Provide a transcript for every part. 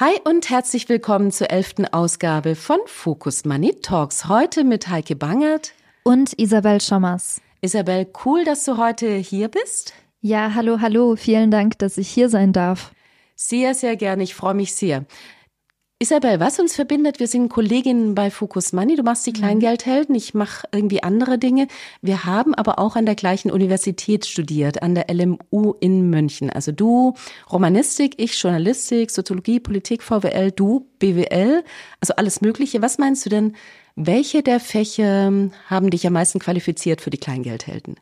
Hi und herzlich willkommen zur elften Ausgabe von Focus Money Talks. Heute mit Heike Bangert und Isabel Schommers. Isabel, cool, dass du heute hier bist. Ja, hallo, hallo. Vielen Dank, dass ich hier sein darf. Sehr, sehr gerne. Ich freue mich sehr. Isabel, was uns verbindet, wir sind Kolleginnen bei Focus Money. Du machst die mhm. Kleingeldhelden, ich mache irgendwie andere Dinge. Wir haben aber auch an der gleichen Universität studiert, an der LMU in München. Also du Romanistik, ich Journalistik, Soziologie, Politik, VWL, du BWL, also alles Mögliche. Was meinst du denn, welche der Fächer haben dich am meisten qualifiziert für die Kleingeldhelden?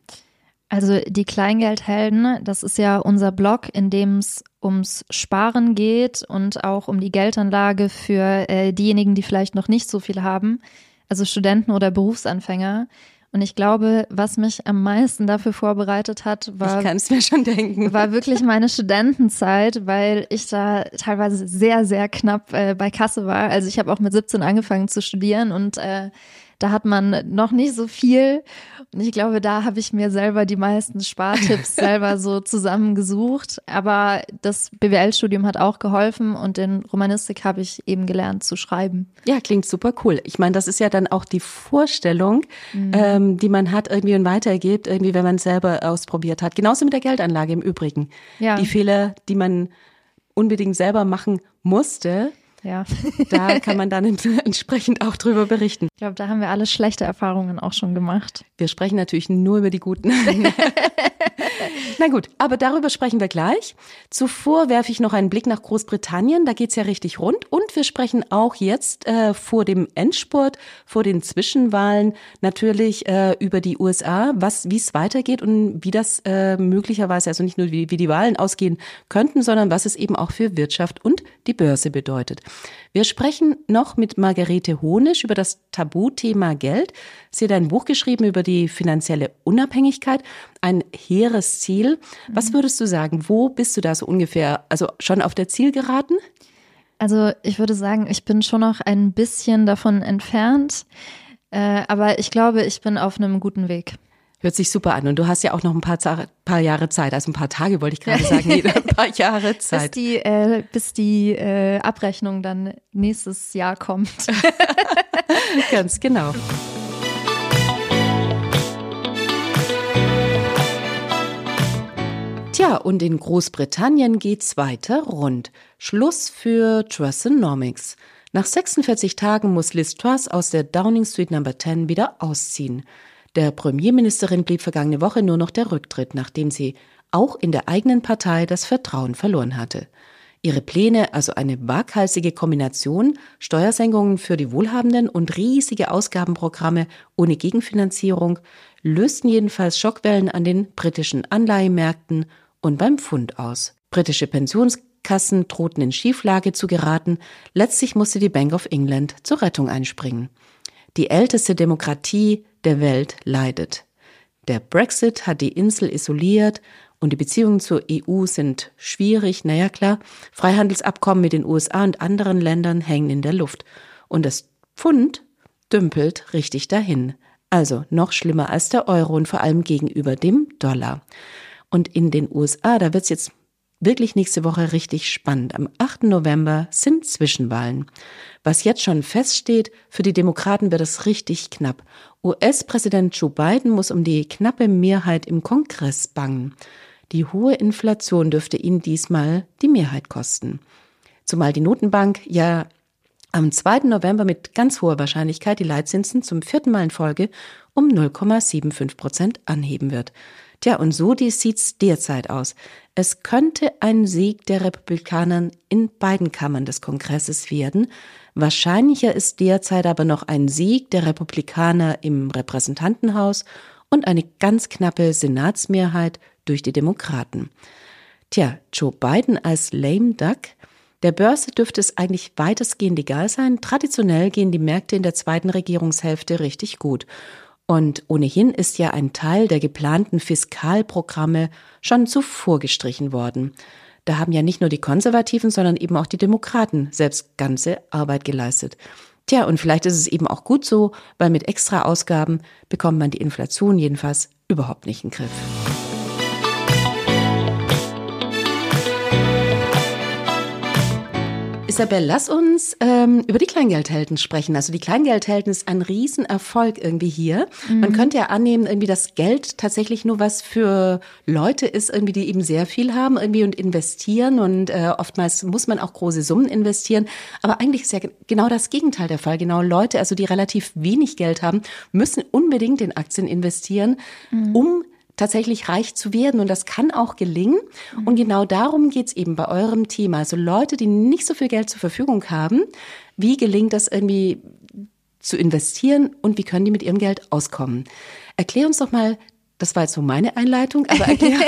Also die Kleingeldhelden, das ist ja unser Blog, in dem es ums Sparen geht und auch um die Geldanlage für äh, diejenigen, die vielleicht noch nicht so viel haben, also Studenten oder Berufsanfänger. Und ich glaube, was mich am meisten dafür vorbereitet hat, war, ich kann es mir schon denken, war wirklich meine Studentenzeit, weil ich da teilweise sehr, sehr knapp äh, bei Kasse war. Also ich habe auch mit 17 angefangen zu studieren und äh, da hat man noch nicht so viel. Und ich glaube, da habe ich mir selber die meisten Spartipps selber so zusammengesucht. Aber das BWL-Studium hat auch geholfen und in Romanistik habe ich eben gelernt zu schreiben. Ja, klingt super cool. Ich meine, das ist ja dann auch die Vorstellung, mhm. ähm, die man hat irgendwie und weitergibt, irgendwie, wenn man es selber ausprobiert hat. Genauso mit der Geldanlage im Übrigen. Ja. Die Fehler, die man unbedingt selber machen musste, ja. Da kann man dann entsprechend auch drüber berichten. Ich glaube, da haben wir alle schlechte Erfahrungen auch schon gemacht. Wir sprechen natürlich nur über die guten. Na gut, aber darüber sprechen wir gleich. Zuvor werfe ich noch einen Blick nach Großbritannien. Da geht's ja richtig rund. Und wir sprechen auch jetzt äh, vor dem Endspurt, vor den Zwischenwahlen natürlich äh, über die USA, was, wie es weitergeht und wie das äh, möglicherweise, also nicht nur wie, wie die Wahlen ausgehen könnten, sondern was es eben auch für Wirtschaft und die Börse bedeutet. Wir sprechen noch mit Margarete Honisch über das Tabuthema Geld. Sie hat ein Buch geschrieben über die finanzielle Unabhängigkeit, ein hehres Ziel. Was würdest du sagen, wo bist du da so ungefähr, also schon auf der Zielgeraden? Also ich würde sagen, ich bin schon noch ein bisschen davon entfernt, äh, aber ich glaube, ich bin auf einem guten Weg. Hört sich super an. Und du hast ja auch noch ein paar, paar Jahre Zeit, also ein paar Tage wollte ich gerade sagen, ein paar Jahre Zeit. Bis die, äh, bis die äh, Abrechnung dann nächstes Jahr kommt. Ganz genau. Tja, und in Großbritannien geht's weiter rund. Schluss für Trussonomics. Nach 46 Tagen muss Liz Truss aus der Downing Street Number 10 wieder ausziehen. Der Premierministerin blieb vergangene Woche nur noch der Rücktritt, nachdem sie auch in der eigenen Partei das Vertrauen verloren hatte. Ihre Pläne, also eine waghalsige Kombination, Steuersenkungen für die Wohlhabenden und riesige Ausgabenprogramme ohne Gegenfinanzierung, lösten jedenfalls Schockwellen an den britischen Anleihemärkten und beim Pfund aus. Britische Pensionskassen drohten in Schieflage zu geraten, letztlich musste die Bank of England zur Rettung einspringen. Die älteste Demokratie der Welt leidet. Der Brexit hat die Insel isoliert und die Beziehungen zur EU sind schwierig. Naja, klar, Freihandelsabkommen mit den USA und anderen Ländern hängen in der Luft. Und das Pfund dümpelt richtig dahin. Also noch schlimmer als der Euro und vor allem gegenüber dem Dollar. Und in den USA, da wird's jetzt wirklich nächste Woche richtig spannend. Am 8. November sind Zwischenwahlen. Was jetzt schon feststeht, für die Demokraten wird es richtig knapp. US-Präsident Joe Biden muss um die knappe Mehrheit im Kongress bangen. Die hohe Inflation dürfte ihn diesmal die Mehrheit kosten. Zumal die Notenbank ja am 2. November mit ganz hoher Wahrscheinlichkeit die Leitzinsen zum vierten Mal in Folge um 0,75 Prozent anheben wird. Tja, und so sieht's derzeit aus. Es könnte ein Sieg der Republikaner in beiden Kammern des Kongresses werden. Wahrscheinlicher ist derzeit aber noch ein Sieg der Republikaner im Repräsentantenhaus und eine ganz knappe Senatsmehrheit durch die Demokraten. Tja, Joe Biden als lame duck? Der Börse dürfte es eigentlich weitestgehend egal sein. Traditionell gehen die Märkte in der zweiten Regierungshälfte richtig gut. Und ohnehin ist ja ein Teil der geplanten Fiskalprogramme schon zuvor gestrichen worden. Da haben ja nicht nur die Konservativen, sondern eben auch die Demokraten selbst ganze Arbeit geleistet. Tja, und vielleicht ist es eben auch gut so, weil mit extra Ausgaben bekommt man die Inflation jedenfalls überhaupt nicht in den Griff. Isabel, lass uns ähm, über die Kleingeldhelden sprechen. Also die Kleingeldhelden ist ein Riesenerfolg irgendwie hier. Mhm. Man könnte ja annehmen, irgendwie das Geld tatsächlich nur was für Leute ist, irgendwie die eben sehr viel haben irgendwie und investieren und äh, oftmals muss man auch große Summen investieren. Aber eigentlich ist ja genau das Gegenteil der Fall. Genau Leute, also die relativ wenig Geld haben, müssen unbedingt in Aktien investieren, mhm. um tatsächlich reich zu werden. Und das kann auch gelingen. Mhm. Und genau darum geht's eben bei eurem Thema. Also Leute, die nicht so viel Geld zur Verfügung haben, wie gelingt das irgendwie zu investieren und wie können die mit ihrem Geld auskommen? Erklär uns doch mal, das war jetzt so meine Einleitung, aber erklär,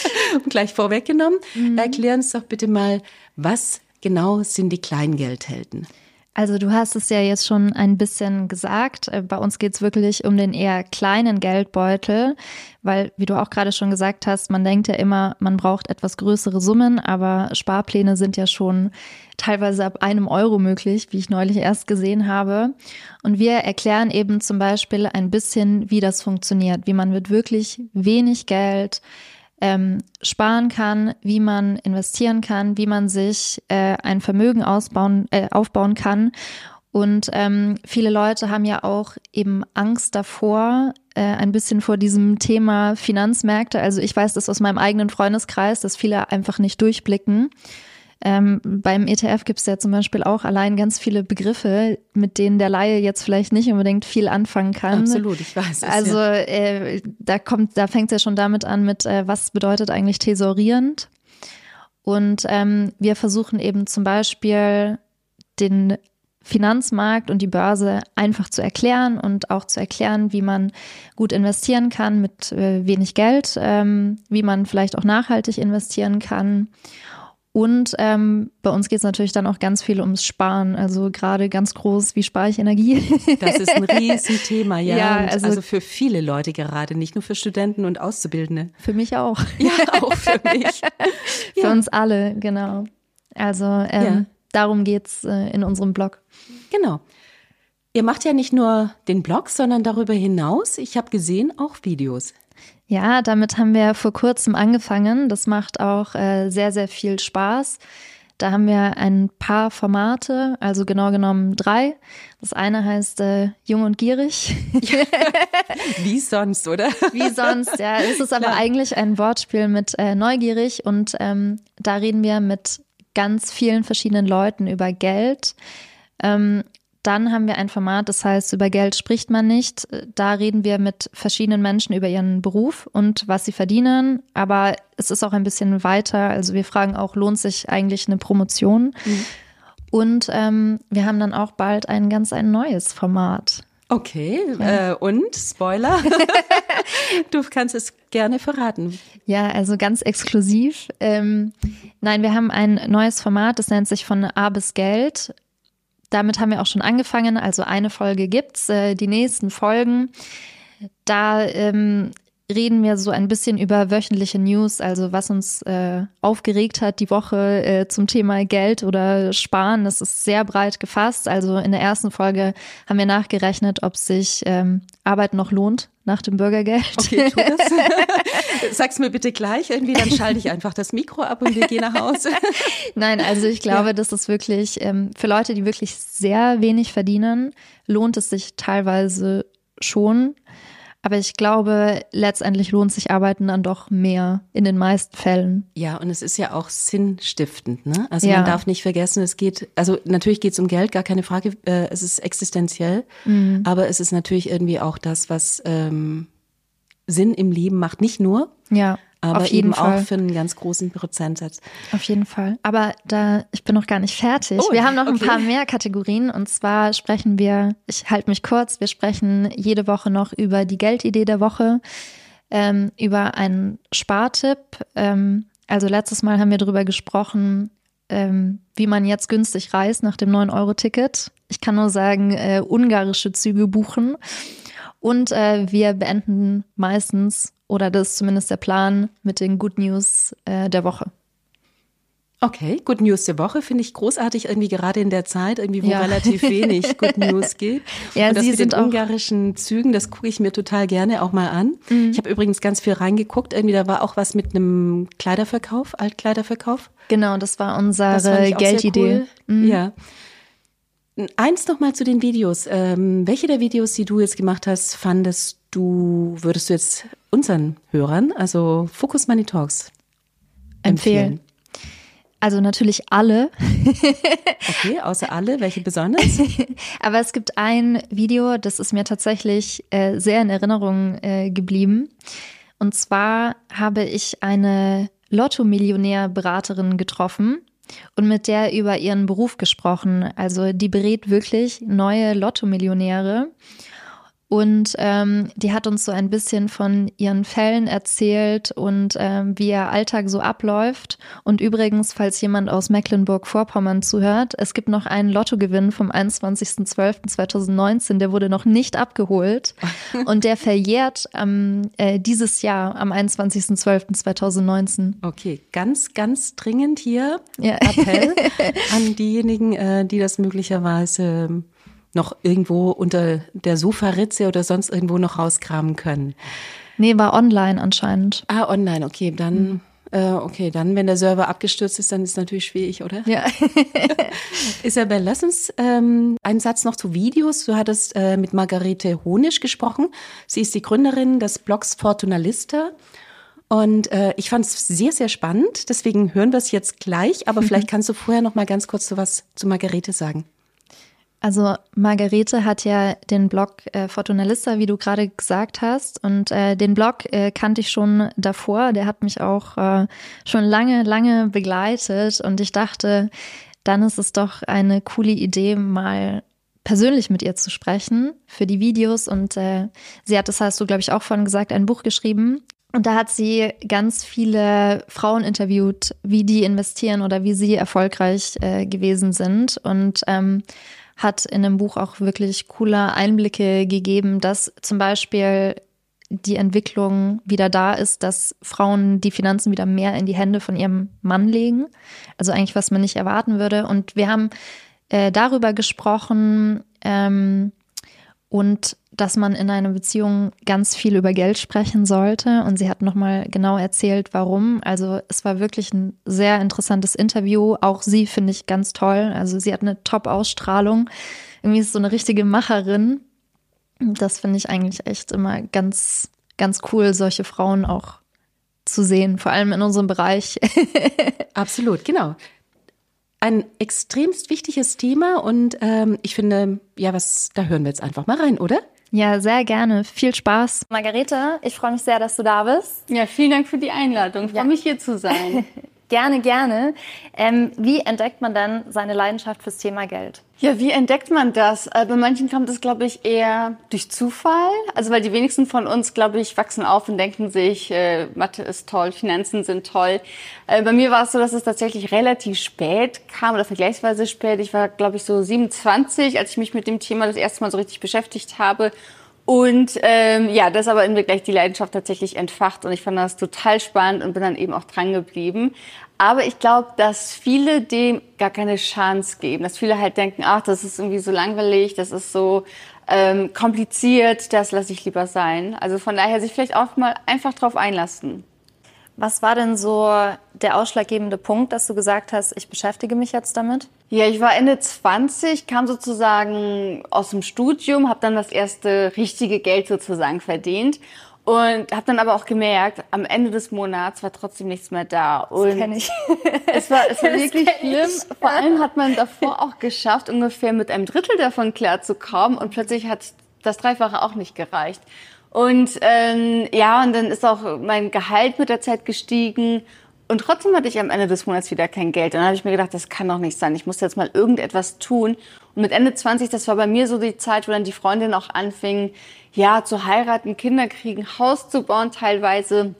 gleich vorweggenommen, mhm. erklär uns doch bitte mal, was genau sind die Kleingeldhelden? Also du hast es ja jetzt schon ein bisschen gesagt. Äh, bei uns geht es wirklich um den eher kleinen Geldbeutel, weil, wie du auch gerade schon gesagt hast, man denkt ja immer, man braucht etwas größere Summen, aber Sparpläne sind ja schon teilweise ab einem Euro möglich, wie ich neulich erst gesehen habe. Und wir erklären eben zum Beispiel ein bisschen, wie das funktioniert, wie man mit wirklich wenig Geld ähm, sparen kann, wie man investieren kann, wie man sich äh, ein Vermögen ausbauen, äh, aufbauen kann. Und ähm, viele Leute haben ja auch eben Angst davor, äh, ein bisschen vor diesem Thema Finanzmärkte. Also ich weiß das aus meinem eigenen Freundeskreis, dass viele einfach nicht durchblicken. Ähm, beim ETF gibt es ja zum Beispiel auch allein ganz viele Begriffe, mit denen der Laie jetzt vielleicht nicht unbedingt viel anfangen kann. Absolut, ich weiß. Es, also ja. äh, da kommt, da fängt es ja schon damit an mit, äh, was bedeutet eigentlich tesorierend? Und ähm, wir versuchen eben zum Beispiel den Finanzmarkt und die Börse einfach zu erklären und auch zu erklären, wie man gut investieren kann mit äh, wenig Geld, ähm, wie man vielleicht auch nachhaltig investieren kann und ähm, bei uns geht es natürlich dann auch ganz viel ums Sparen. Also gerade ganz groß, wie spare ich Energie? Das ist ein Riesenthema, ja. ja also, also, für viele Leute gerade, nicht nur für Studenten und Auszubildende. Für mich auch. Ja, auch für mich. für ja. uns alle, genau. Also ähm, ja. darum geht's äh, in unserem Blog. Genau. Ihr macht ja nicht nur den Blog, sondern darüber hinaus, ich habe gesehen, auch Videos. Ja, damit haben wir vor kurzem angefangen. Das macht auch äh, sehr, sehr viel Spaß. Da haben wir ein paar Formate, also genau genommen drei. Das eine heißt äh, Jung und Gierig. Wie sonst, oder? Wie sonst, ja. Es ist aber Klar. eigentlich ein Wortspiel mit äh, Neugierig und ähm, da reden wir mit ganz vielen verschiedenen Leuten über Geld. Ähm, dann haben wir ein Format, das heißt, über Geld spricht man nicht. Da reden wir mit verschiedenen Menschen über ihren Beruf und was sie verdienen. Aber es ist auch ein bisschen weiter. Also wir fragen auch, lohnt sich eigentlich eine Promotion? Mhm. Und ähm, wir haben dann auch bald ein ganz ein neues Format. Okay, ja. äh, und Spoiler, du kannst es gerne verraten. Ja, also ganz exklusiv. Ähm, nein, wir haben ein neues Format, das nennt sich von A bis Geld damit haben wir auch schon angefangen. Also eine Folge gibt's. Äh, die nächsten Folgen, da ähm, reden wir so ein bisschen über wöchentliche News, also was uns äh, aufgeregt hat die Woche äh, zum Thema Geld oder Sparen. Das ist sehr breit gefasst. Also in der ersten Folge haben wir nachgerechnet, ob sich ähm, Arbeit noch lohnt nach dem Bürgergeld. Okay, tu das. Sag's mir bitte gleich irgendwie, dann schalte ich einfach das Mikro ab und wir gehen nach Hause. Nein, also ich glaube, ja. das ist wirklich ähm, für Leute, die wirklich sehr wenig verdienen, lohnt es sich teilweise schon. Aber ich glaube, letztendlich lohnt sich Arbeiten dann doch mehr in den meisten Fällen. Ja, und es ist ja auch sinnstiftend. Ne? Also ja. man darf nicht vergessen, es geht, also natürlich geht es um Geld, gar keine Frage, äh, es ist existenziell, mhm. aber es ist natürlich irgendwie auch das, was ähm, Sinn im Leben macht. Nicht nur, ja aber eben Fall. auch für einen ganz großen Prozentsatz. Auf jeden Fall. Aber da, ich bin noch gar nicht fertig. Oh, wir haben noch okay. ein paar mehr Kategorien und zwar sprechen wir, ich halte mich kurz, wir sprechen jede Woche noch über die Geldidee der Woche, ähm, über einen Spartipp. Ähm, also letztes Mal haben wir darüber gesprochen, ähm, wie man jetzt günstig reist nach dem 9-Euro-Ticket. Ich kann nur sagen, äh, ungarische Züge buchen. Und äh, wir beenden meistens, oder das ist zumindest der Plan, mit den Good News äh, der Woche. Okay, Good News der Woche finde ich großartig, irgendwie gerade in der Zeit, irgendwie wo ja. relativ wenig Good News gibt. ja, und das Sie mit sind den ungarischen Zügen, das gucke ich mir total gerne auch mal an. Mhm. Ich habe übrigens ganz viel reingeguckt, irgendwie da war auch was mit einem Kleiderverkauf, Altkleiderverkauf. Genau, das war unsere das Geldidee. Cool. Mhm. Ja. Eins noch mal zu den Videos. Ähm, welche der Videos, die du jetzt gemacht hast, fandest du, würdest du jetzt unseren Hörern, also Focus Money Talks, empfehlen? empfehlen? Also natürlich alle. okay, außer alle, welche besonders? Aber es gibt ein Video, das ist mir tatsächlich äh, sehr in Erinnerung äh, geblieben. Und zwar habe ich eine Lotto-Millionär-Beraterin getroffen und mit der über ihren Beruf gesprochen. Also die berät wirklich neue Lotto-Millionäre. Und ähm, die hat uns so ein bisschen von ihren Fällen erzählt und ähm, wie ihr Alltag so abläuft. Und übrigens, falls jemand aus Mecklenburg-Vorpommern zuhört, es gibt noch einen Lottogewinn vom 21.12.2019, der wurde noch nicht abgeholt. und der verjährt ähm, äh, dieses Jahr am 21.12.2019. Okay, ganz, ganz dringend hier ja. Appell an diejenigen, äh, die das möglicherweise noch irgendwo unter der Sofaritze oder sonst irgendwo noch rauskramen können. Nee, war online anscheinend. Ah, online, okay, dann. Mhm. Äh, okay, dann, wenn der Server abgestürzt ist, dann ist es natürlich schwierig, oder? Ja. Isabel, lass uns ähm, einen Satz noch zu Videos. Du hattest äh, mit Margarete Honisch gesprochen. Sie ist die Gründerin des Blogs Fortunalista. Und äh, ich fand es sehr, sehr spannend. Deswegen hören wir es jetzt gleich. Aber vielleicht kannst du vorher noch mal ganz kurz so was zu Margarete sagen. Also Margarete hat ja den Blog äh, Fortunalista, wie du gerade gesagt hast. Und äh, den Blog äh, kannte ich schon davor. Der hat mich auch äh, schon lange, lange begleitet. Und ich dachte, dann ist es doch eine coole Idee, mal persönlich mit ihr zu sprechen für die Videos. Und äh, sie hat, das hast du, glaube ich, auch vorhin gesagt, ein Buch geschrieben. Und da hat sie ganz viele Frauen interviewt, wie die investieren oder wie sie erfolgreich äh, gewesen sind. Und ähm, hat in dem Buch auch wirklich coole Einblicke gegeben, dass zum Beispiel die Entwicklung wieder da ist, dass Frauen die Finanzen wieder mehr in die Hände von ihrem Mann legen. Also eigentlich, was man nicht erwarten würde. Und wir haben äh, darüber gesprochen ähm, und dass man in einer Beziehung ganz viel über Geld sprechen sollte. Und sie hat nochmal genau erzählt, warum. Also es war wirklich ein sehr interessantes Interview. Auch sie finde ich ganz toll. Also sie hat eine Top-Ausstrahlung. Irgendwie ist so eine richtige Macherin. Das finde ich eigentlich echt immer ganz, ganz cool, solche Frauen auch zu sehen, vor allem in unserem Bereich. Absolut, genau ein extremst wichtiges Thema und ähm, ich finde, ja, was, da hören wir jetzt einfach mal rein, oder? Ja, sehr gerne. Viel Spaß. Margarete, ich freue mich sehr, dass du da bist. Ja, vielen Dank für die Einladung. Ich freue ja. mich hier zu sein. gerne, gerne. Ähm, wie entdeckt man dann seine Leidenschaft fürs Thema Geld? Ja, wie entdeckt man das? Äh, bei manchen kommt es, glaube ich, eher durch Zufall. Also weil die wenigsten von uns, glaube ich, wachsen auf und denken sich, äh, Mathe ist toll, Finanzen sind toll. Äh, bei mir war es so, dass es tatsächlich relativ spät kam oder vergleichsweise spät. Ich war, glaube ich, so 27, als ich mich mit dem Thema das erste Mal so richtig beschäftigt habe. Und ähm, ja, das aber in mir gleich die Leidenschaft tatsächlich entfacht und ich fand das total spannend und bin dann eben auch dran geblieben. Aber ich glaube, dass viele dem gar keine Chance geben, dass viele halt denken, ach, das ist irgendwie so langweilig, das ist so ähm, kompliziert, das lasse ich lieber sein. Also von daher sich vielleicht auch mal einfach drauf einlassen. Was war denn so der ausschlaggebende Punkt, dass du gesagt hast, ich beschäftige mich jetzt damit? Ja, ich war Ende 20, kam sozusagen aus dem Studium, habe dann das erste richtige Geld sozusagen verdient und habe dann aber auch gemerkt, am Ende des Monats war trotzdem nichts mehr da. Und das ich. es war, es war wirklich schlimm. Ich. Vor allem hat man davor auch geschafft, ungefähr mit einem Drittel davon klarzukommen und plötzlich hat das Dreifache auch nicht gereicht. Und ähm, ja, und dann ist auch mein Gehalt mit der Zeit gestiegen. Und trotzdem hatte ich am Ende des Monats wieder kein Geld. Und dann habe ich mir gedacht, das kann doch nicht sein. Ich muss jetzt mal irgendetwas tun. Und mit Ende 20, das war bei mir so die Zeit, wo dann die Freundin auch anfing, ja, zu heiraten, Kinder kriegen, Haus zu bauen teilweise.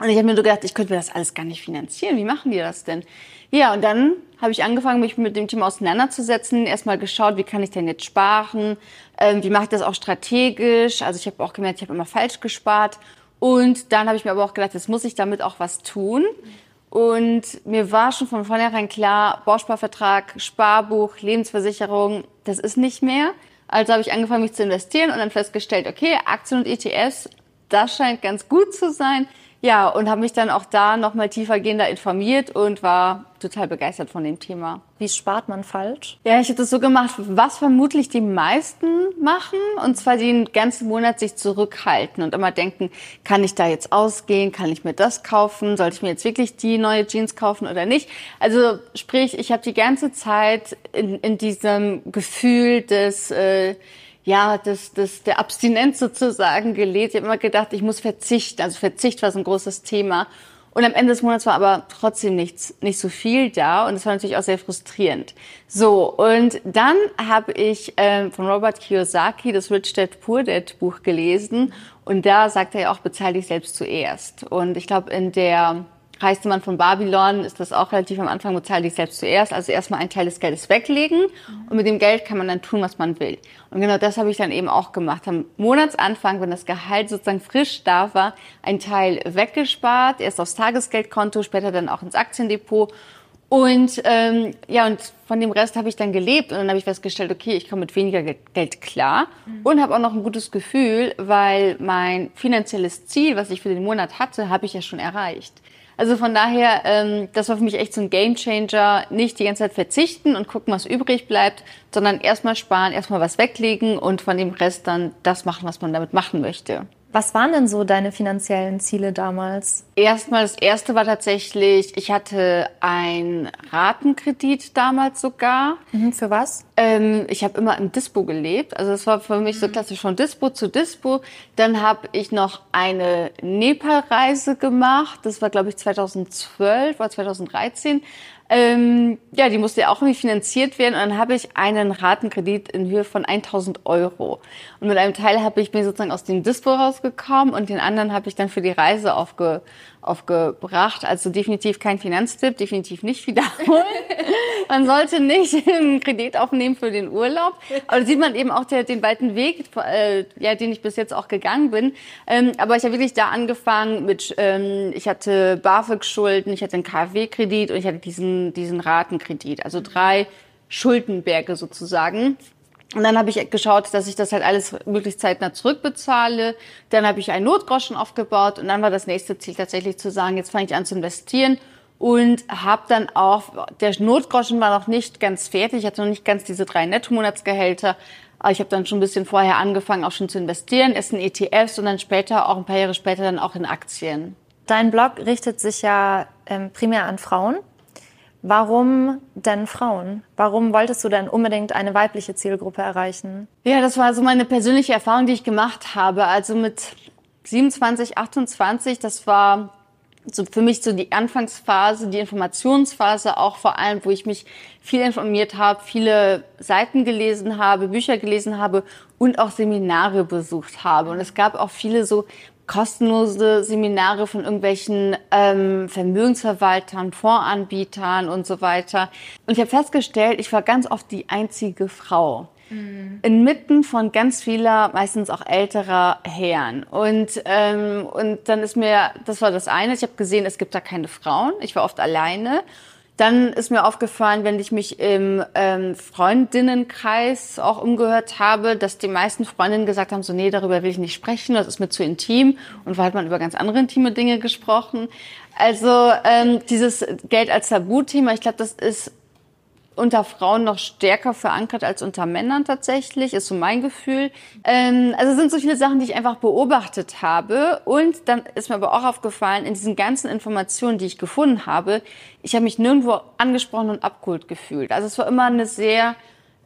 Und ich habe mir so gedacht, ich könnte mir das alles gar nicht finanzieren. Wie machen die das denn? Ja, und dann habe ich angefangen, mich mit dem Thema auseinanderzusetzen. Erstmal geschaut, wie kann ich denn jetzt sparen? Ähm, wie mache ich das auch strategisch? Also ich habe auch gemerkt, ich habe immer falsch gespart. Und dann habe ich mir aber auch gedacht, jetzt muss ich damit auch was tun. und mir war schon von vornherein klar, Bausparvertrag, Sparbuch, Lebensversicherung, das ist nicht mehr. Also habe ich angefangen, mich zu investieren und dann festgestellt, okay, Aktien und ETFs, das scheint ganz gut zu sein. Ja, und habe mich dann auch da nochmal tiefergehender informiert und war total begeistert von dem Thema. Wie spart man falsch? Ja, ich habe das so gemacht, was vermutlich die meisten machen, und zwar den ganzen Monat sich zurückhalten und immer denken, kann ich da jetzt ausgehen, kann ich mir das kaufen, sollte ich mir jetzt wirklich die neue Jeans kaufen oder nicht? Also sprich, ich habe die ganze Zeit in, in diesem Gefühl des... Äh, ja, das, das, der Abstinenz sozusagen gelebt. Ich habe immer gedacht, ich muss verzichten. Also Verzicht war so ein großes Thema. Und am Ende des Monats war aber trotzdem nichts, nicht so viel da und das war natürlich auch sehr frustrierend. So, und dann habe ich ähm, von Robert Kiyosaki das Rich Dad Poor Dad Buch gelesen und da sagt er ja auch, bezahl dich selbst zuerst. Und ich glaube, in der reichste Mann von Babylon ist das auch relativ am Anfang, bezahl dich selbst zuerst. Also erstmal einen Teil des Geldes weglegen und mit dem Geld kann man dann tun, was man will. Und genau das habe ich dann eben auch gemacht. Am Monatsanfang, wenn das Gehalt sozusagen frisch da war, ein Teil weggespart, erst aufs Tagesgeldkonto, später dann auch ins Aktiendepot. Und ähm, ja, und von dem Rest habe ich dann gelebt und dann habe ich festgestellt, okay, ich komme mit weniger Geld klar mhm. und habe auch noch ein gutes Gefühl, weil mein finanzielles Ziel, was ich für den Monat hatte, habe ich ja schon erreicht. Also von daher, ähm, das war für mich echt so ein Gamechanger. Nicht die ganze Zeit verzichten und gucken, was übrig bleibt, sondern erstmal sparen, erstmal was weglegen und von dem Rest dann das machen, was man damit machen möchte. Was waren denn so deine finanziellen Ziele damals? Erstmal, das erste war tatsächlich, ich hatte einen Ratenkredit damals sogar. Mhm, für was? Ähm, ich habe immer im Dispo gelebt. Also das war für mich so mhm. klassisch von Dispo zu Dispo. Dann habe ich noch eine Nepal-Reise gemacht. Das war, glaube ich, 2012 oder 2013. Ähm, ja, die musste ja auch irgendwie finanziert werden. Und dann habe ich einen Ratenkredit in Höhe von 1000 Euro. Und mit einem Teil habe ich mir sozusagen aus dem Dispo rausgekommen und den anderen habe ich dann für die Reise aufge aufgebracht. Also definitiv kein Finanztipp, definitiv nicht wiederholen. man sollte nicht einen Kredit aufnehmen für den Urlaub. Aber da sieht man eben auch der, den weiten Weg, äh, ja, den ich bis jetzt auch gegangen bin. Ähm, aber ich habe wirklich da angefangen mit, ähm, ich hatte BAföG-Schulden, ich hatte einen KfW-Kredit und ich hatte diesen, diesen Ratenkredit. Also drei Schuldenberge sozusagen. Und dann habe ich geschaut, dass ich das halt alles möglichst zeitnah zurückbezahle. Dann habe ich einen Notgroschen aufgebaut und dann war das nächste Ziel tatsächlich zu sagen, jetzt fange ich an zu investieren und habe dann auch, der Notgroschen war noch nicht ganz fertig, ich hatte noch nicht ganz diese drei Netto-Monatsgehälter, aber ich habe dann schon ein bisschen vorher angefangen, auch schon zu investieren, erst in ETFs und dann später, auch ein paar Jahre später, dann auch in Aktien. Dein Blog richtet sich ja ähm, primär an Frauen. Warum denn Frauen? Warum wolltest du denn unbedingt eine weibliche Zielgruppe erreichen? Ja, das war so meine persönliche Erfahrung, die ich gemacht habe. Also mit 27, 28, das war so für mich so die Anfangsphase, die Informationsphase auch vor allem, wo ich mich viel informiert habe, viele Seiten gelesen habe, Bücher gelesen habe und auch Seminare besucht habe. Und es gab auch viele so kostenlose Seminare von irgendwelchen ähm, Vermögensverwaltern, Fondsanbietern und so weiter. Und ich habe festgestellt, ich war ganz oft die einzige Frau. Mhm. Inmitten von ganz vieler, meistens auch älterer Herren. Und, ähm, und dann ist mir, das war das eine, ich habe gesehen, es gibt da keine Frauen. Ich war oft alleine. Dann ist mir aufgefallen, wenn ich mich im ähm, Freundinnenkreis auch umgehört habe, dass die meisten Freundinnen gesagt haben, so nee, darüber will ich nicht sprechen, das ist mir zu intim. Und war hat man über ganz andere intime Dinge gesprochen. Also ähm, dieses Geld als Tabuthema, ich glaube, das ist unter Frauen noch stärker verankert als unter Männern tatsächlich, ist so mein Gefühl. Ähm, also es sind so viele Sachen, die ich einfach beobachtet habe. Und dann ist mir aber auch aufgefallen, in diesen ganzen Informationen, die ich gefunden habe, ich habe mich nirgendwo angesprochen und abgeholt gefühlt. Also es war immer eine sehr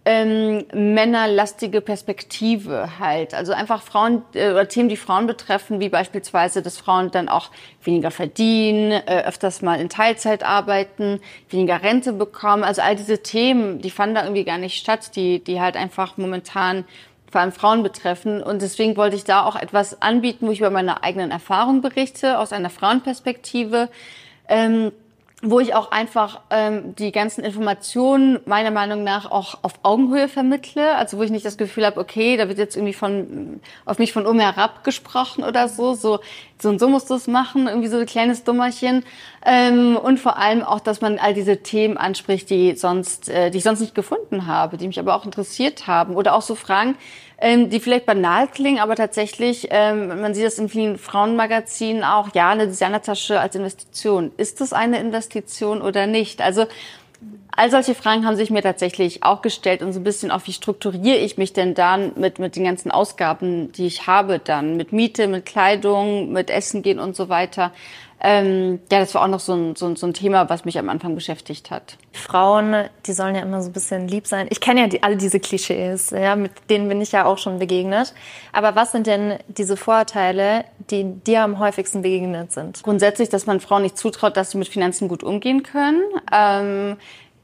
ähm, männerlastige Perspektive halt. Also einfach Frauen äh, oder Themen, die Frauen betreffen, wie beispielsweise, dass Frauen dann auch weniger verdienen, äh, öfters mal in Teilzeit arbeiten, weniger Rente bekommen. Also all diese Themen, die fanden da irgendwie gar nicht statt, die, die halt einfach momentan vor allem Frauen betreffen. Und deswegen wollte ich da auch etwas anbieten, wo ich über meine eigenen Erfahrungen berichte, aus einer Frauenperspektive. Ähm, wo ich auch einfach ähm, die ganzen Informationen meiner Meinung nach auch auf Augenhöhe vermittle, also wo ich nicht das Gefühl habe, okay, da wird jetzt irgendwie von auf mich von oben herab gesprochen oder so. So so und so musst du es machen, irgendwie so ein kleines Dummerchen. Ähm, und vor allem auch, dass man all diese Themen anspricht, die sonst, äh, die ich sonst nicht gefunden habe, die mich aber auch interessiert haben. Oder auch so Fragen, ähm, die vielleicht banal klingen, aber tatsächlich, ähm, man sieht das in vielen Frauenmagazinen auch, ja, eine Designertasche als Investition. Ist das eine Investition oder nicht? Also All solche Fragen haben sich mir tatsächlich auch gestellt und so ein bisschen auch, wie strukturiere ich mich denn dann mit, mit den ganzen Ausgaben, die ich habe dann, mit Miete, mit Kleidung, mit Essen gehen und so weiter. Ähm, ja, das war auch noch so ein, so, ein, so ein Thema, was mich am Anfang beschäftigt hat. Frauen, die sollen ja immer so ein bisschen lieb sein. Ich kenne ja die, alle diese Klischees, ja, mit denen bin ich ja auch schon begegnet. Aber was sind denn diese Vorurteile, die dir am häufigsten begegnet sind? Grundsätzlich, dass man Frauen nicht zutraut, dass sie mit Finanzen gut umgehen können. Ähm,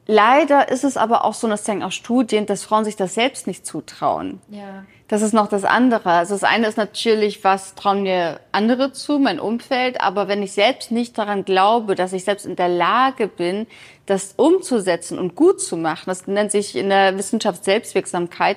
Leider ist es aber auch so, und das zeigen auch Studien, dass Frauen sich das selbst nicht zutrauen. Ja. Das ist noch das andere. Also das eine ist natürlich, was trauen mir andere zu, mein Umfeld. Aber wenn ich selbst nicht daran glaube, dass ich selbst in der Lage bin, das umzusetzen und gut zu machen, das nennt sich in der Wissenschaft Selbstwirksamkeit,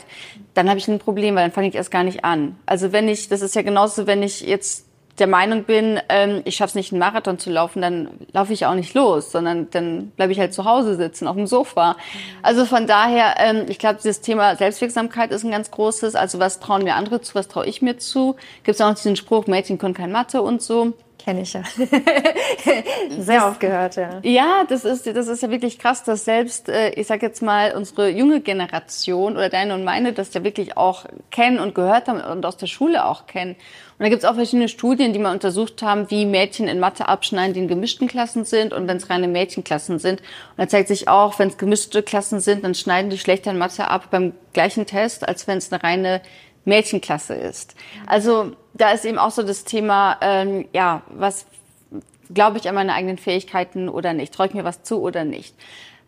dann habe ich ein Problem, weil dann fange ich erst gar nicht an. Also wenn ich, das ist ja genauso, wenn ich jetzt der Meinung bin, ähm, ich schaffe es nicht, einen Marathon zu laufen, dann laufe ich auch nicht los, sondern dann bleibe ich halt zu Hause sitzen auf dem Sofa. Also von daher, ähm, ich glaube, dieses Thema Selbstwirksamkeit ist ein ganz großes. Also was trauen mir andere zu, was traue ich mir zu? Gibt es auch noch diesen Spruch, Mädchen können kein Mathe und so. Kenne ich ja. Sehr oft gehört, ja. Ja, das ist, das ist ja wirklich krass, dass selbst, äh, ich sag jetzt mal, unsere junge Generation oder deine und meine das ja wirklich auch kennen und gehört haben und aus der Schule auch kennen. Und da gibt es auch verschiedene Studien, die mal untersucht haben, wie Mädchen in Mathe abschneiden, die in gemischten Klassen sind und wenn es reine Mädchenklassen sind. Und da zeigt sich auch, wenn es gemischte Klassen sind, dann schneiden die schlechter in Mathe ab beim gleichen Test, als wenn es eine reine Mädchenklasse ist. Also da ist eben auch so das Thema, ähm, ja, was glaube ich an meine eigenen Fähigkeiten oder nicht? Traue ich mir was zu oder nicht?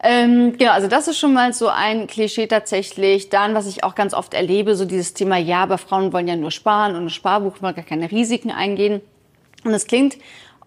Ähm, genau, also das ist schon mal so ein Klischee tatsächlich. Dann, was ich auch ganz oft erlebe, so dieses Thema, ja, aber Frauen wollen ja nur sparen und ein Sparbuch wollen gar keine Risiken eingehen. Und es klingt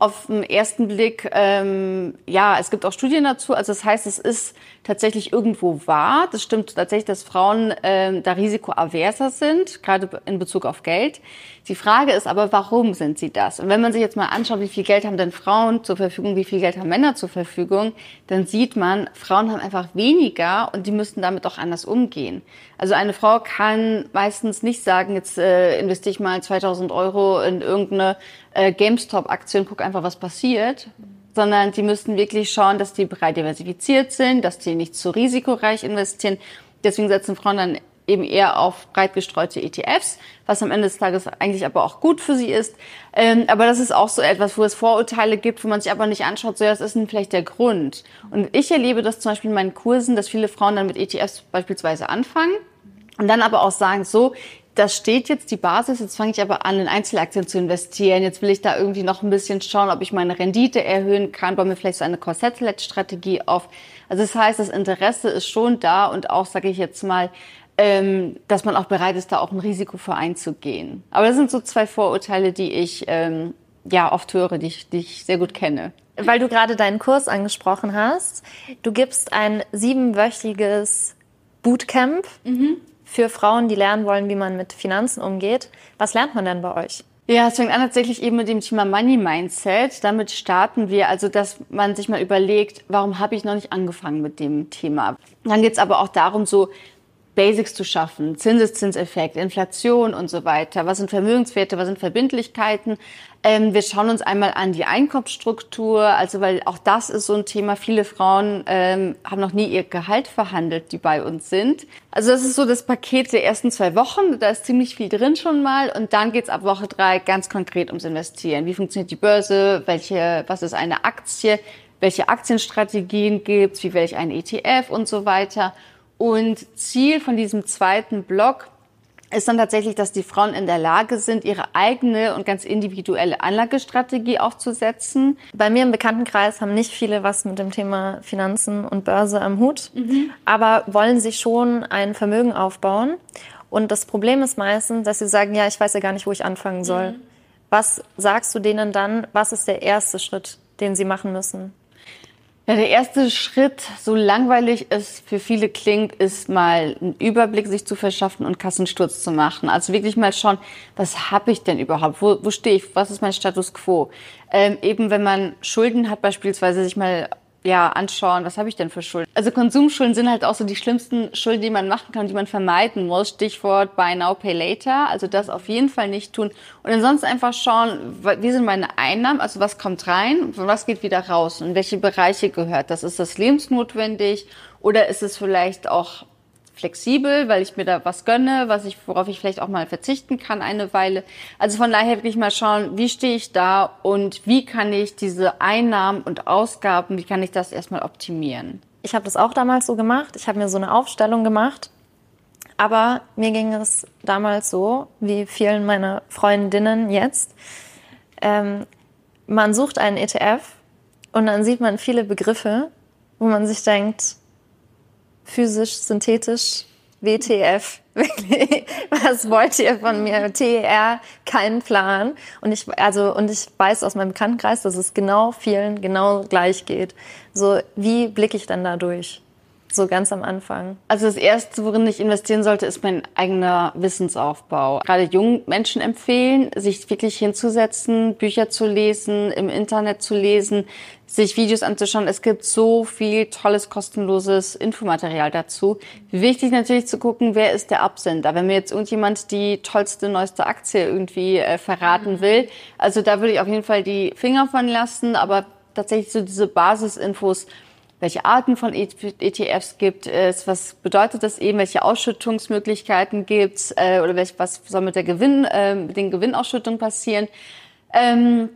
auf den ersten Blick, ähm, ja, es gibt auch Studien dazu. Also das heißt, es ist tatsächlich irgendwo wahr. Das stimmt tatsächlich, dass Frauen ähm, da risikoaverser sind, gerade in Bezug auf Geld. Die Frage ist aber, warum sind sie das? Und wenn man sich jetzt mal anschaut, wie viel Geld haben denn Frauen zur Verfügung, wie viel Geld haben Männer zur Verfügung, dann sieht man, Frauen haben einfach weniger und die müssen damit auch anders umgehen. Also eine Frau kann meistens nicht sagen, jetzt äh, investiere ich mal 2000 Euro in irgendeine äh, GameStop-Aktie und gucke einfach, was passiert sondern die müssten wirklich schauen, dass die breit diversifiziert sind, dass die nicht zu risikoreich investieren. Deswegen setzen Frauen dann eben eher auf breit gestreute ETFs, was am Ende des Tages eigentlich aber auch gut für sie ist. Ähm, aber das ist auch so etwas, wo es Vorurteile gibt, wo man sich aber nicht anschaut, so ja, das ist denn vielleicht der Grund. Und ich erlebe das zum Beispiel in meinen Kursen, dass viele Frauen dann mit ETFs beispielsweise anfangen und dann aber auch sagen, so, das steht jetzt die Basis, jetzt fange ich aber an, in Einzelaktien zu investieren. Jetzt will ich da irgendwie noch ein bisschen schauen, ob ich meine Rendite erhöhen kann, baue mir vielleicht so eine Corsetlet-Strategie auf. Also das heißt, das Interesse ist schon da und auch, sage ich jetzt mal, ähm, dass man auch bereit ist, da auch ein Risiko für einzugehen. Aber das sind so zwei Vorurteile, die ich ähm, ja oft höre, die ich, die ich sehr gut kenne. Weil du gerade deinen Kurs angesprochen hast, du gibst ein siebenwöchiges Bootcamp. Mhm für Frauen, die lernen wollen, wie man mit Finanzen umgeht. Was lernt man denn bei euch? Ja, es fängt an tatsächlich eben mit dem Thema Money Mindset. Damit starten wir, also dass man sich mal überlegt, warum habe ich noch nicht angefangen mit dem Thema. Dann geht es aber auch darum, so Basics zu schaffen, Zinseszinseffekt, Inflation und so weiter. Was sind Vermögenswerte, was sind Verbindlichkeiten? Ähm, wir schauen uns einmal an die Einkommensstruktur, also weil auch das ist so ein Thema. Viele Frauen ähm, haben noch nie ihr Gehalt verhandelt, die bei uns sind. Also das ist so das Paket der ersten zwei Wochen. Da ist ziemlich viel drin schon mal. Und dann geht's ab Woche drei ganz konkret ums Investieren. Wie funktioniert die Börse? Welche, was ist eine Aktie? Welche Aktienstrategien gibt's? Wie wähle ich einen ETF und so weiter? Und Ziel von diesem zweiten Block ist dann tatsächlich, dass die Frauen in der Lage sind, ihre eigene und ganz individuelle Anlagestrategie aufzusetzen. Bei mir im Bekanntenkreis haben nicht viele was mit dem Thema Finanzen und Börse am Hut, mhm. aber wollen sich schon ein Vermögen aufbauen. Und das Problem ist meistens, dass sie sagen, ja, ich weiß ja gar nicht, wo ich anfangen soll. Mhm. Was sagst du denen dann? Was ist der erste Schritt, den sie machen müssen? Ja, der erste Schritt, so langweilig es für viele klingt, ist mal einen Überblick sich zu verschaffen und Kassensturz zu machen. Also wirklich mal schauen, was habe ich denn überhaupt? Wo, wo stehe ich? Was ist mein Status quo? Ähm, eben wenn man Schulden hat, beispielsweise sich mal ja, anschauen, was habe ich denn für Schulden? Also Konsumschulden sind halt auch so die schlimmsten Schulden, die man machen kann, die man vermeiden muss. Stichwort Buy Now, Pay Later. Also das auf jeden Fall nicht tun. Und ansonsten einfach schauen, wie sind meine Einnahmen, also was kommt rein was geht wieder raus und welche Bereiche gehört das? Ist das lebensnotwendig oder ist es vielleicht auch flexibel, weil ich mir da was gönne, was ich, worauf ich vielleicht auch mal verzichten kann eine Weile. Also von daher wirklich mal schauen, wie stehe ich da und wie kann ich diese Einnahmen und Ausgaben, wie kann ich das erstmal optimieren? Ich habe das auch damals so gemacht. Ich habe mir so eine Aufstellung gemacht. Aber mir ging es damals so, wie vielen meiner Freundinnen jetzt. Ähm, man sucht einen ETF und dann sieht man viele Begriffe, wo man sich denkt, physisch, synthetisch, WTF, wirklich, was wollt ihr von mir? TR, kein Plan. Und ich, also, und ich weiß aus meinem Bekanntenkreis, dass es genau vielen genau gleich geht. So, wie blicke ich dann da durch? So ganz am Anfang. Also das Erste, worin ich investieren sollte, ist mein eigener Wissensaufbau. Gerade jungen Menschen empfehlen, sich wirklich hinzusetzen, Bücher zu lesen, im Internet zu lesen, sich Videos anzuschauen. Es gibt so viel tolles, kostenloses Infomaterial dazu. Wichtig natürlich zu gucken, wer ist der Absender. Wenn mir jetzt irgendjemand die tollste, neueste Aktie irgendwie äh, verraten will, also da würde ich auf jeden Fall die Finger von lassen, aber tatsächlich so diese Basisinfos welche Arten von ETFs gibt es, was bedeutet das eben, welche Ausschüttungsmöglichkeiten gibt es äh, oder welch, was soll mit der Gewinn, äh, mit den Gewinnausschüttungen passieren. Ähm,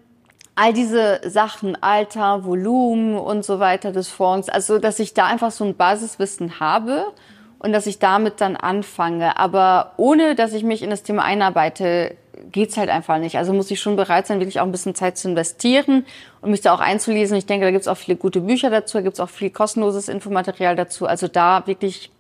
all diese Sachen, Alter, Volumen und so weiter des Fonds, also dass ich da einfach so ein Basiswissen habe und dass ich damit dann anfange. Aber ohne, dass ich mich in das Thema einarbeite, geht's halt einfach nicht. Also muss ich schon bereit sein, wirklich auch ein bisschen Zeit zu investieren und mich da auch einzulesen. Ich denke, da gibt's auch viele gute Bücher dazu, da gibt's auch viel kostenloses Infomaterial dazu. Also da wirklich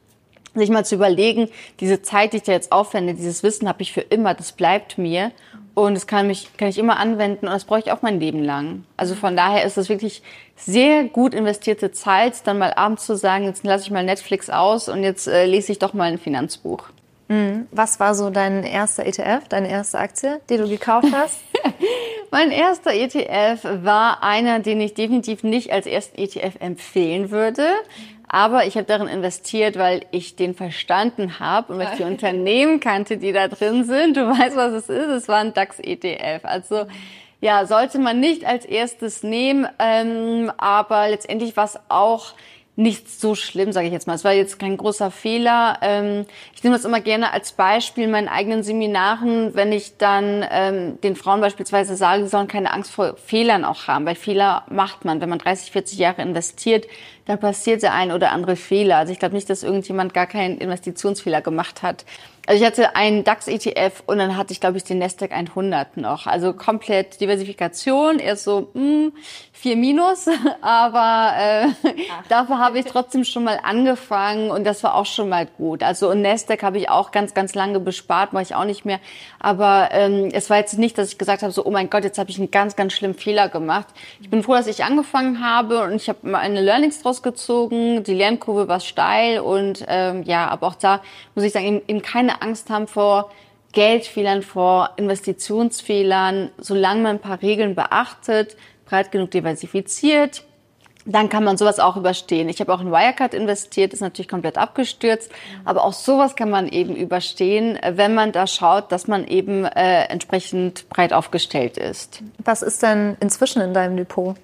sich mal zu überlegen, diese Zeit, die ich da jetzt aufwende, dieses Wissen habe ich für immer, das bleibt mir und das kann mich kann ich immer anwenden und das brauche ich auch mein Leben lang. Also von daher ist es wirklich sehr gut investierte Zeit, dann mal abends zu sagen, jetzt lasse ich mal Netflix aus und jetzt äh, lese ich doch mal ein Finanzbuch. Mhm. Was war so dein erster ETF, deine erste Aktie, die du gekauft hast? mein erster ETF war einer, den ich definitiv nicht als ersten ETF empfehlen würde. Aber ich habe darin investiert, weil ich den verstanden habe und weil ich die Unternehmen kannte, die da drin sind. Du weißt, was es ist. Es war ein DAX-ETF. Also ja, sollte man nicht als erstes nehmen, ähm, aber letztendlich war es auch nicht so schlimm, sage ich jetzt mal. Es war jetzt kein großer Fehler. Ähm, ich nehme das immer gerne als Beispiel in meinen eigenen Seminaren, wenn ich dann ähm, den Frauen beispielsweise sage, sie sollen keine Angst vor Fehlern auch haben, weil Fehler macht man. Wenn man 30, 40 Jahre investiert, dann passiert der ein oder andere Fehler. Also ich glaube nicht, dass irgendjemand gar keinen Investitionsfehler gemacht hat. Also ich hatte einen DAX-ETF und dann hatte ich, glaube ich, den Nasdaq 100 noch. Also komplett Diversifikation, erst so mh, hm, vier Minus, aber äh, dafür habe ich trotzdem schon mal angefangen und das war auch schon mal gut. Also und Nasdaq habe ich auch ganz, ganz lange bespart, mache ich auch nicht mehr. Aber ähm, es war jetzt nicht, dass ich gesagt habe, so oh mein Gott, jetzt habe ich einen ganz, ganz schlimmen Fehler gemacht. Ich bin froh, dass ich angefangen habe und ich habe meine Learnings draus gezogen. Die Lernkurve war steil und ähm, ja, aber auch da muss ich sagen, eben, eben keine Angst haben vor Geldfehlern, vor Investitionsfehlern, solange man ein paar Regeln beachtet breit genug diversifiziert, dann kann man sowas auch überstehen. Ich habe auch in Wirecard investiert, ist natürlich komplett abgestürzt, aber auch sowas kann man eben überstehen, wenn man da schaut, dass man eben äh, entsprechend breit aufgestellt ist. Was ist denn inzwischen in deinem Depot?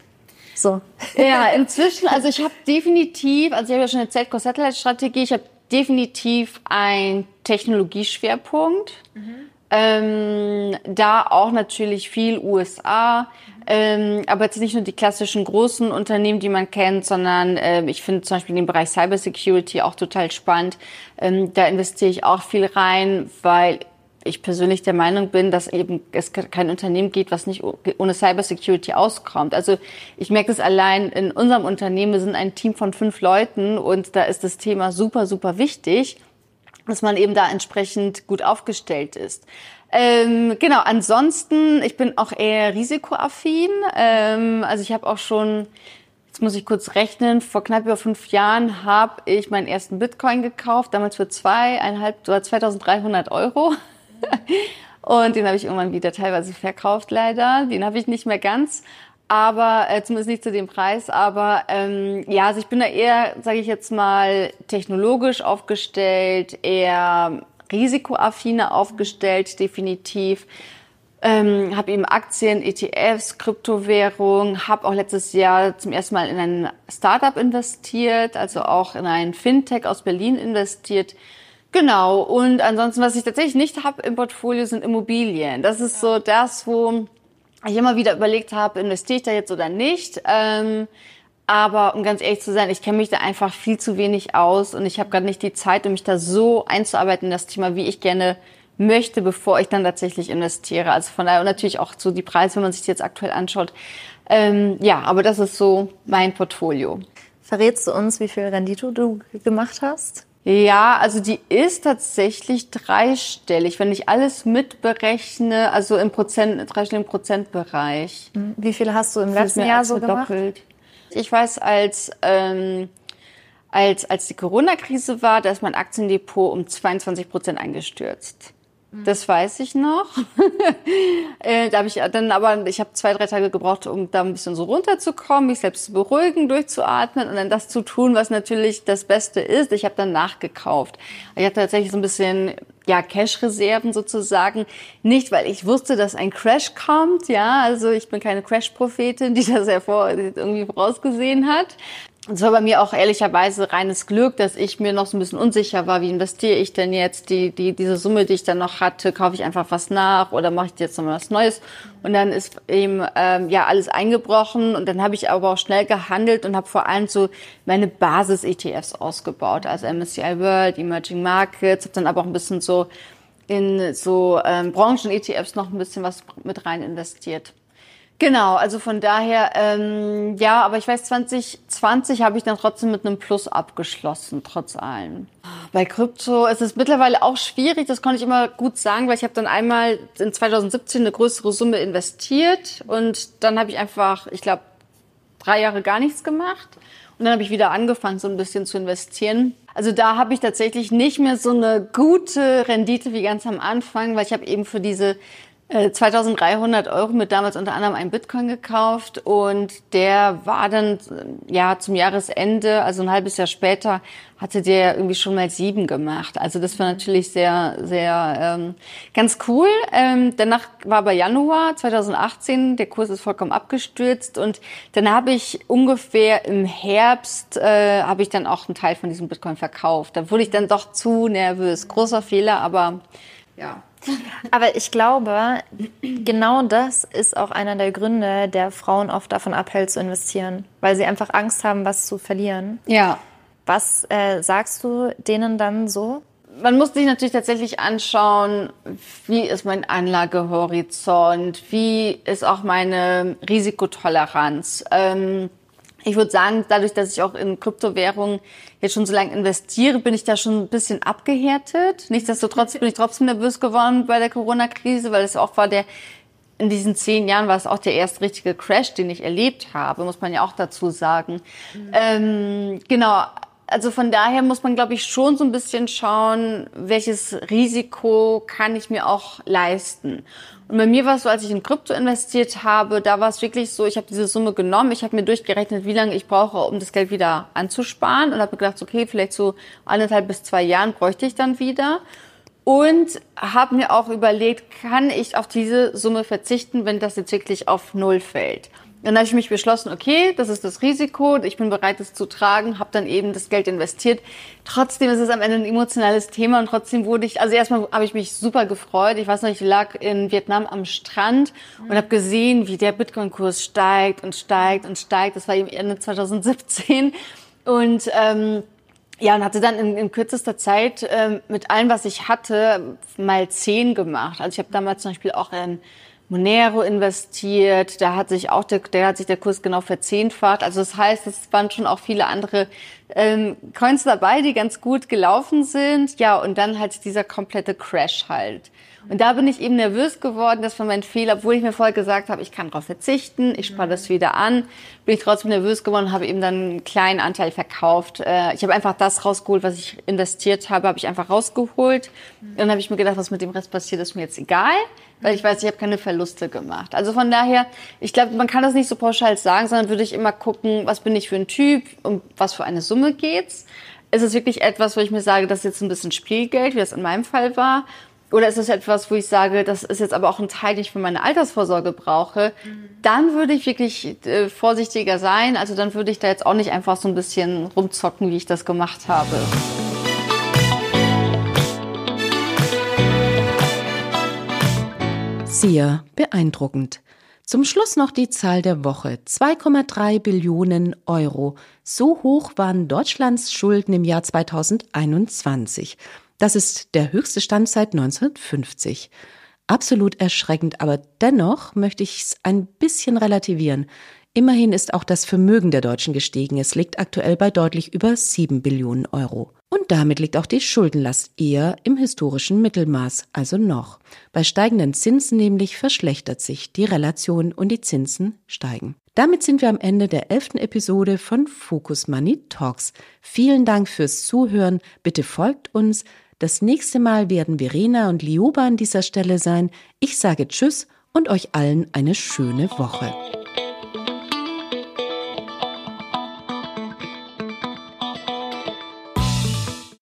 So. Ja, inzwischen, also ich habe definitiv, also ich habe ja schon eine Z-Core-Satellite-Strategie, ich habe definitiv einen Technologieschwerpunkt. Mhm. Ähm, da auch natürlich viel USA, ähm, aber jetzt nicht nur die klassischen großen Unternehmen, die man kennt, sondern äh, ich finde zum Beispiel den Bereich Cybersecurity auch total spannend. Ähm, da investiere ich auch viel rein, weil ich persönlich der Meinung bin, dass eben es kein Unternehmen geht, was nicht ohne Cybersecurity auskommt. Also ich merke es allein in unserem Unternehmen, wir sind ein Team von fünf Leuten und da ist das Thema super, super wichtig dass man eben da entsprechend gut aufgestellt ist. Ähm, genau, ansonsten, ich bin auch eher risikoaffin. Ähm, also ich habe auch schon Jetzt muss ich kurz rechnen. Vor knapp über fünf Jahren habe ich meinen ersten Bitcoin gekauft, damals für zweieinhalb oder 2.300 Euro. Und den habe ich irgendwann wieder teilweise verkauft, leider. Den habe ich nicht mehr ganz, aber äh, zumindest nicht zu dem Preis. Aber ähm, ja, also ich bin da eher, sage ich jetzt mal, technologisch aufgestellt, eher risikoaffiner aufgestellt, definitiv. Ähm, habe eben Aktien, ETFs, Kryptowährung, habe auch letztes Jahr zum ersten Mal in ein Startup investiert, also auch in ein Fintech aus Berlin investiert. Genau. Und ansonsten, was ich tatsächlich nicht habe im Portfolio, sind Immobilien. Das ist so das, wo ich immer wieder überlegt habe, investiere ich da jetzt oder nicht. Ähm, aber um ganz ehrlich zu sein, ich kenne mich da einfach viel zu wenig aus und ich habe gerade nicht die Zeit, um mich da so einzuarbeiten in das Thema, wie ich gerne möchte, bevor ich dann tatsächlich investiere. Also von daher und natürlich auch so die Preise, wenn man sich die jetzt aktuell anschaut. Ähm, ja, aber das ist so mein Portfolio. Verrätst du uns, wie viel Rendite du gemacht hast? Ja, also die ist tatsächlich dreistellig, wenn ich alles mitberechne, also im Prozent, dreistelligen Prozentbereich. Hm, wie viel hast du im letzten Jahr so gemacht? Ich weiß, als, ähm, als, als die Corona-Krise war, da ist mein Aktiendepot um 22 Prozent eingestürzt. Das weiß ich noch. äh, da habe ich dann aber, ich habe zwei, drei Tage gebraucht, um da ein bisschen so runterzukommen, mich selbst zu beruhigen, durchzuatmen und dann das zu tun, was natürlich das Beste ist. Ich habe dann nachgekauft. Ich hatte tatsächlich so ein bisschen ja Cash-Reserven sozusagen. Nicht, weil ich wusste, dass ein Crash kommt, ja, also ich bin keine Crash-Prophetin, die das ja vor, irgendwie vorausgesehen hat, es war bei mir auch ehrlicherweise reines Glück, dass ich mir noch so ein bisschen unsicher war, wie investiere ich denn jetzt die, die, diese Summe, die ich dann noch hatte, kaufe ich einfach was nach oder mache ich jetzt noch mal was Neues? Und dann ist eben ähm, ja alles eingebrochen und dann habe ich aber auch schnell gehandelt und habe vor allem so meine Basis-ETFs ausgebaut, also MSCI World, Emerging Markets, habe dann aber auch ein bisschen so in so ähm, Branchen-ETFs noch ein bisschen was mit rein investiert. Genau, also von daher, ähm, ja, aber ich weiß, 2020 habe ich dann trotzdem mit einem Plus abgeschlossen, trotz allem. Bei Krypto ist es mittlerweile auch schwierig, das konnte ich immer gut sagen, weil ich habe dann einmal in 2017 eine größere Summe investiert und dann habe ich einfach, ich glaube, drei Jahre gar nichts gemacht. Und dann habe ich wieder angefangen, so ein bisschen zu investieren. Also da habe ich tatsächlich nicht mehr so eine gute Rendite wie ganz am Anfang, weil ich habe eben für diese 2300 äh, Euro mit damals unter anderem ein Bitcoin gekauft und der war dann ja zum Jahresende, also ein halbes Jahr später, hatte der irgendwie schon mal sieben gemacht. Also das war natürlich sehr, sehr ähm, ganz cool. Ähm, danach war aber Januar 2018, der Kurs ist vollkommen abgestürzt und dann habe ich ungefähr im Herbst äh, habe ich dann auch einen Teil von diesem Bitcoin verkauft. Da wurde ich dann doch zu nervös. Großer Fehler, aber ja. Aber ich glaube, genau das ist auch einer der Gründe, der Frauen oft davon abhält zu investieren, weil sie einfach Angst haben, was zu verlieren. Ja. Was äh, sagst du denen dann so? Man muss sich natürlich tatsächlich anschauen, wie ist mein Anlagehorizont, wie ist auch meine Risikotoleranz. Ähm, ich würde sagen, dadurch, dass ich auch in Kryptowährungen jetzt schon so lange investiere, bin ich da schon ein bisschen abgehärtet. Nichtsdestotrotz bin ich trotzdem nervös geworden bei der Corona-Krise, weil es auch war der, in diesen zehn Jahren war es auch der erste richtige Crash, den ich erlebt habe, muss man ja auch dazu sagen. Mhm. Ähm, genau. Also von daher muss man, glaube ich, schon so ein bisschen schauen, welches Risiko kann ich mir auch leisten. Und bei mir war es so, als ich in Krypto investiert habe, da war es wirklich so, ich habe diese Summe genommen, ich habe mir durchgerechnet, wie lange ich brauche, um das Geld wieder anzusparen und habe gedacht, okay, vielleicht so anderthalb bis zwei Jahren bräuchte ich dann wieder. Und habe mir auch überlegt, kann ich auf diese Summe verzichten, wenn das jetzt wirklich auf Null fällt. Dann habe ich mich beschlossen, okay, das ist das Risiko, ich bin bereit, es zu tragen, habe dann eben das Geld investiert. Trotzdem ist es am Ende ein emotionales Thema und trotzdem wurde ich, also erstmal habe ich mich super gefreut. Ich weiß noch, ich lag in Vietnam am Strand und habe gesehen, wie der Bitcoin-Kurs steigt und steigt und steigt. Das war eben Ende 2017 und ähm, ja, und hatte dann in, in kürzester Zeit ähm, mit allem, was ich hatte, mal zehn gemacht. Also ich habe damals zum Beispiel auch ein Monero investiert, da hat sich auch der, der hat sich der Kurs genau verzehnfacht. Also das heißt, es waren schon auch viele andere ähm, Coins dabei, die ganz gut gelaufen sind. Ja, und dann halt dieser komplette Crash halt. Und da bin ich eben nervös geworden, das war mein Fehler, obwohl ich mir vorher gesagt habe, ich kann darauf verzichten, ich spare das wieder an, bin ich trotzdem nervös geworden und habe eben dann einen kleinen Anteil verkauft. Äh, ich habe einfach das rausgeholt, was ich investiert habe, habe ich einfach rausgeholt. Dann habe ich mir gedacht, was mit dem Rest passiert, ist mir jetzt egal weil ich weiß, ich habe keine Verluste gemacht. Also von daher, ich glaube, man kann das nicht so pauschal sagen, sondern würde ich immer gucken, was bin ich für ein Typ, um was für eine Summe geht's. Ist es wirklich etwas, wo ich mir sage, das ist jetzt ein bisschen Spielgeld, wie das in meinem Fall war? Oder ist es etwas, wo ich sage, das ist jetzt aber auch ein Teil, den ich für meine Altersvorsorge brauche? Dann würde ich wirklich äh, vorsichtiger sein. Also dann würde ich da jetzt auch nicht einfach so ein bisschen rumzocken, wie ich das gemacht habe. Sehr beeindruckend. Zum Schluss noch die Zahl der Woche. 2,3 Billionen Euro. So hoch waren Deutschlands Schulden im Jahr 2021. Das ist der höchste Stand seit 1950. Absolut erschreckend, aber dennoch möchte ich es ein bisschen relativieren. Immerhin ist auch das Vermögen der Deutschen gestiegen. Es liegt aktuell bei deutlich über 7 Billionen Euro. Und damit liegt auch die Schuldenlast eher im historischen Mittelmaß, also noch. Bei steigenden Zinsen nämlich verschlechtert sich die Relation und die Zinsen steigen. Damit sind wir am Ende der elften Episode von Focus Money Talks. Vielen Dank fürs Zuhören. Bitte folgt uns. Das nächste Mal werden Verena und Lioba an dieser Stelle sein. Ich sage Tschüss und euch allen eine schöne Woche.